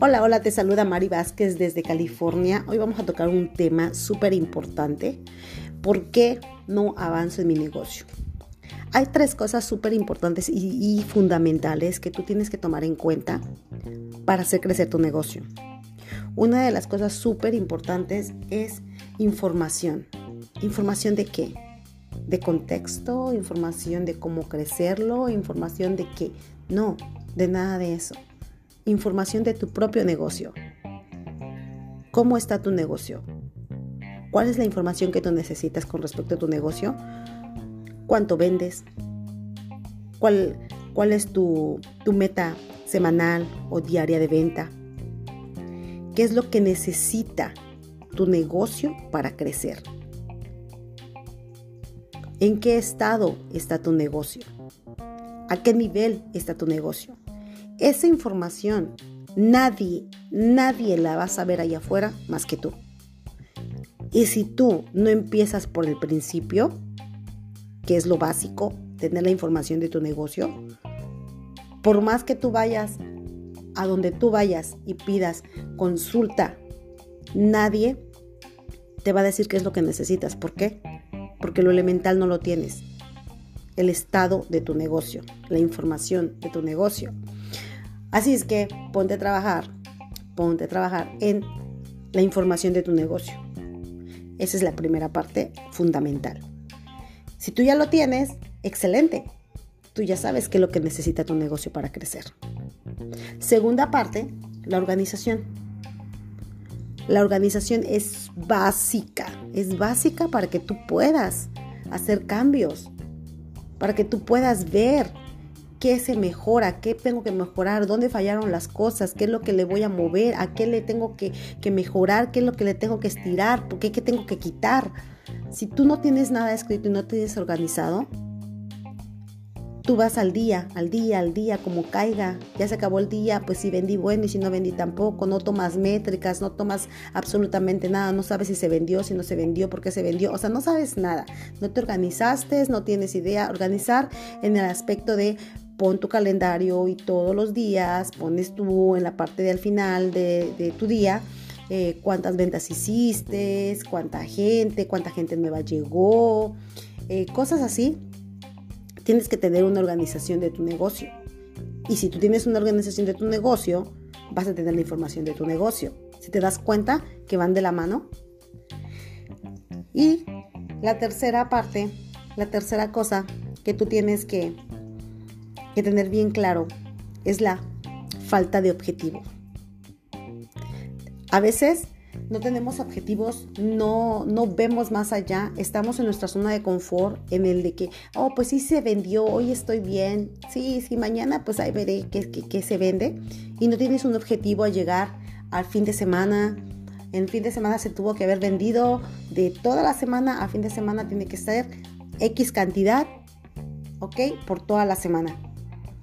Hola, hola, te saluda Mari Vázquez desde California. Hoy vamos a tocar un tema súper importante. ¿Por qué no avanzo en mi negocio? Hay tres cosas súper importantes y, fundamentales que tú tienes que tomar en cuenta para hacer crecer tu negocio. Una de las cosas súper importantes es información. ¿Información de qué? De contexto, información de cómo crecerlo, información de qué. No, de nada de eso información de tu propio negocio. ¿Cómo está tu negocio? ¿Cuál es la información que tú necesitas con respecto a tu negocio? ¿Cuánto vendes? ¿Cuál, cuál es tu, tu meta semanal o diaria de venta? ¿Qué es lo que necesita tu negocio para crecer? ¿En qué estado está tu negocio? ¿A qué nivel está tu negocio? Esa información nadie, nadie la va a saber allá afuera más que tú. Y si tú no empiezas por el principio, que es lo básico, tener la información de tu negocio, por más que tú vayas a donde tú vayas y pidas consulta, nadie te va a decir qué es lo que necesitas. ¿Por qué? Porque lo elemental no lo tienes. El estado de tu negocio, la información de tu negocio. Así es que ponte a trabajar, ponte a trabajar en la información de tu negocio. Esa es la primera parte fundamental. Si tú ya lo tienes, excelente. Tú ya sabes qué es lo que necesita tu negocio para crecer. Segunda parte, la organización. La organización es básica, es básica para que tú puedas hacer cambios, para que tú puedas ver qué se mejora, qué tengo que mejorar, dónde fallaron las cosas, qué es lo que le voy a mover, a qué le tengo que, mejorar, qué es lo que le tengo que estirar, qué, qué tengo que quitar. Si tú no tienes nada escrito y no tienes organizado, tú vas al día, al día, al día, como caiga. Ya se acabó el día, pues si vendí bueno y si no vendí tampoco. No tomas métricas, no tomas absolutamente nada. No sabes si se vendió, si no se vendió, por qué se vendió. O sea, no sabes nada. No te organizaste, no tienes idea. Organizar en el aspecto de pon tu calendario y todos los días pones tú en la parte del final de, tu día eh, cuántas ventas hiciste, cuánta gente, cuánta gente nueva llegó, eh, cosas así. Tienes que tener una organización de tu negocio. Y si tú tienes una organización de tu negocio, vas a tener la información de tu negocio. Si te das cuenta que van de la mano. Y la tercera parte, la tercera cosa que tú tienes que que tener bien claro es la falta de objetivo. A veces no tenemos objetivos, no, no vemos más allá, estamos en nuestra zona de confort, en el de que, oh, pues sí se vendió, hoy estoy bien, sí, sí, mañana pues ahí veré qué, qué, se vende, y no tienes un objetivo a llegar al fin de semana, en fin de semana se tuvo que haber vendido, de toda la semana a fin de semana tiene que ser X cantidad, ¿ok? Por toda la semana.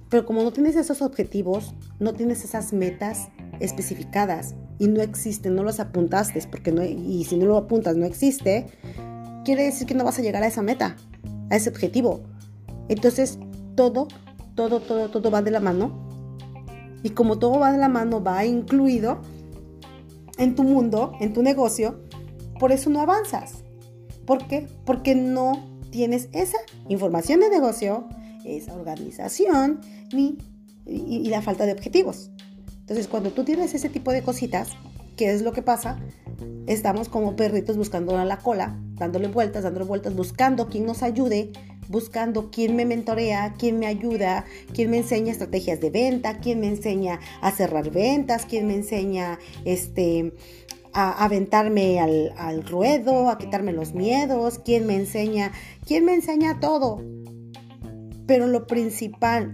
Pero como no tienes esos objetivos, no tienes esas metas especificadas y no existen, no los apuntaste, porque y si no lo apuntas no existe, quiere decir que no vas a llegar a esa meta, a ese objetivo. Entonces, todo, todo, todo, todo va de la mano. Y como todo va de la mano, va incluido en tu mundo, en tu negocio, por eso no avanzas. ¿Por qué? Porque no tienes esa información de negocio, esa organización ni, y, la falta de objetivos. Entonces, cuando tú tienes ese tipo de cositas, ¿qué es lo que pasa? Estamos como perritos buscando la cola, dándole vueltas, dándole vueltas, buscando quién nos ayude, buscando quién me mentorea, quién me ayuda, quién me enseña estrategias de venta, quién me enseña a cerrar ventas, quién me enseña este, a aventarme al, al ruedo, a quitarme los miedos, quién me enseña, quién me enseña todo. Pero lo principal,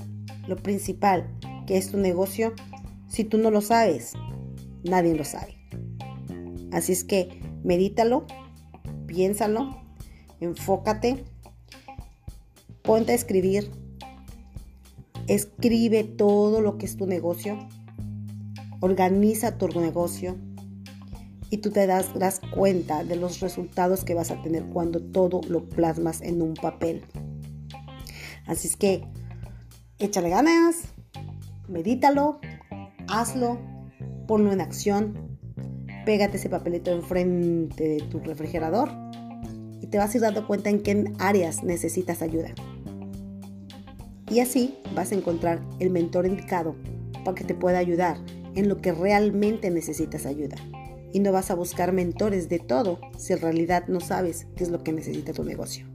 lo principal que es tu negocio, si tú no lo sabes, nadie lo sabe. Así es que medítalo, piénsalo, enfócate, ponte a escribir, escribe todo lo que es tu negocio, organiza tu negocio y tú te das, das cuenta de los resultados que vas a tener cuando todo lo plasmas en un papel. Así es que échale ganas, medítalo, hazlo, ponlo en acción, pégate ese papelito enfrente de tu refrigerador y te vas a ir dando cuenta en qué áreas necesitas ayuda. Y así vas a encontrar el mentor indicado para que te pueda ayudar en lo que realmente necesitas ayuda. Y no vas a buscar mentores de todo si en realidad no sabes qué es lo que necesita tu negocio.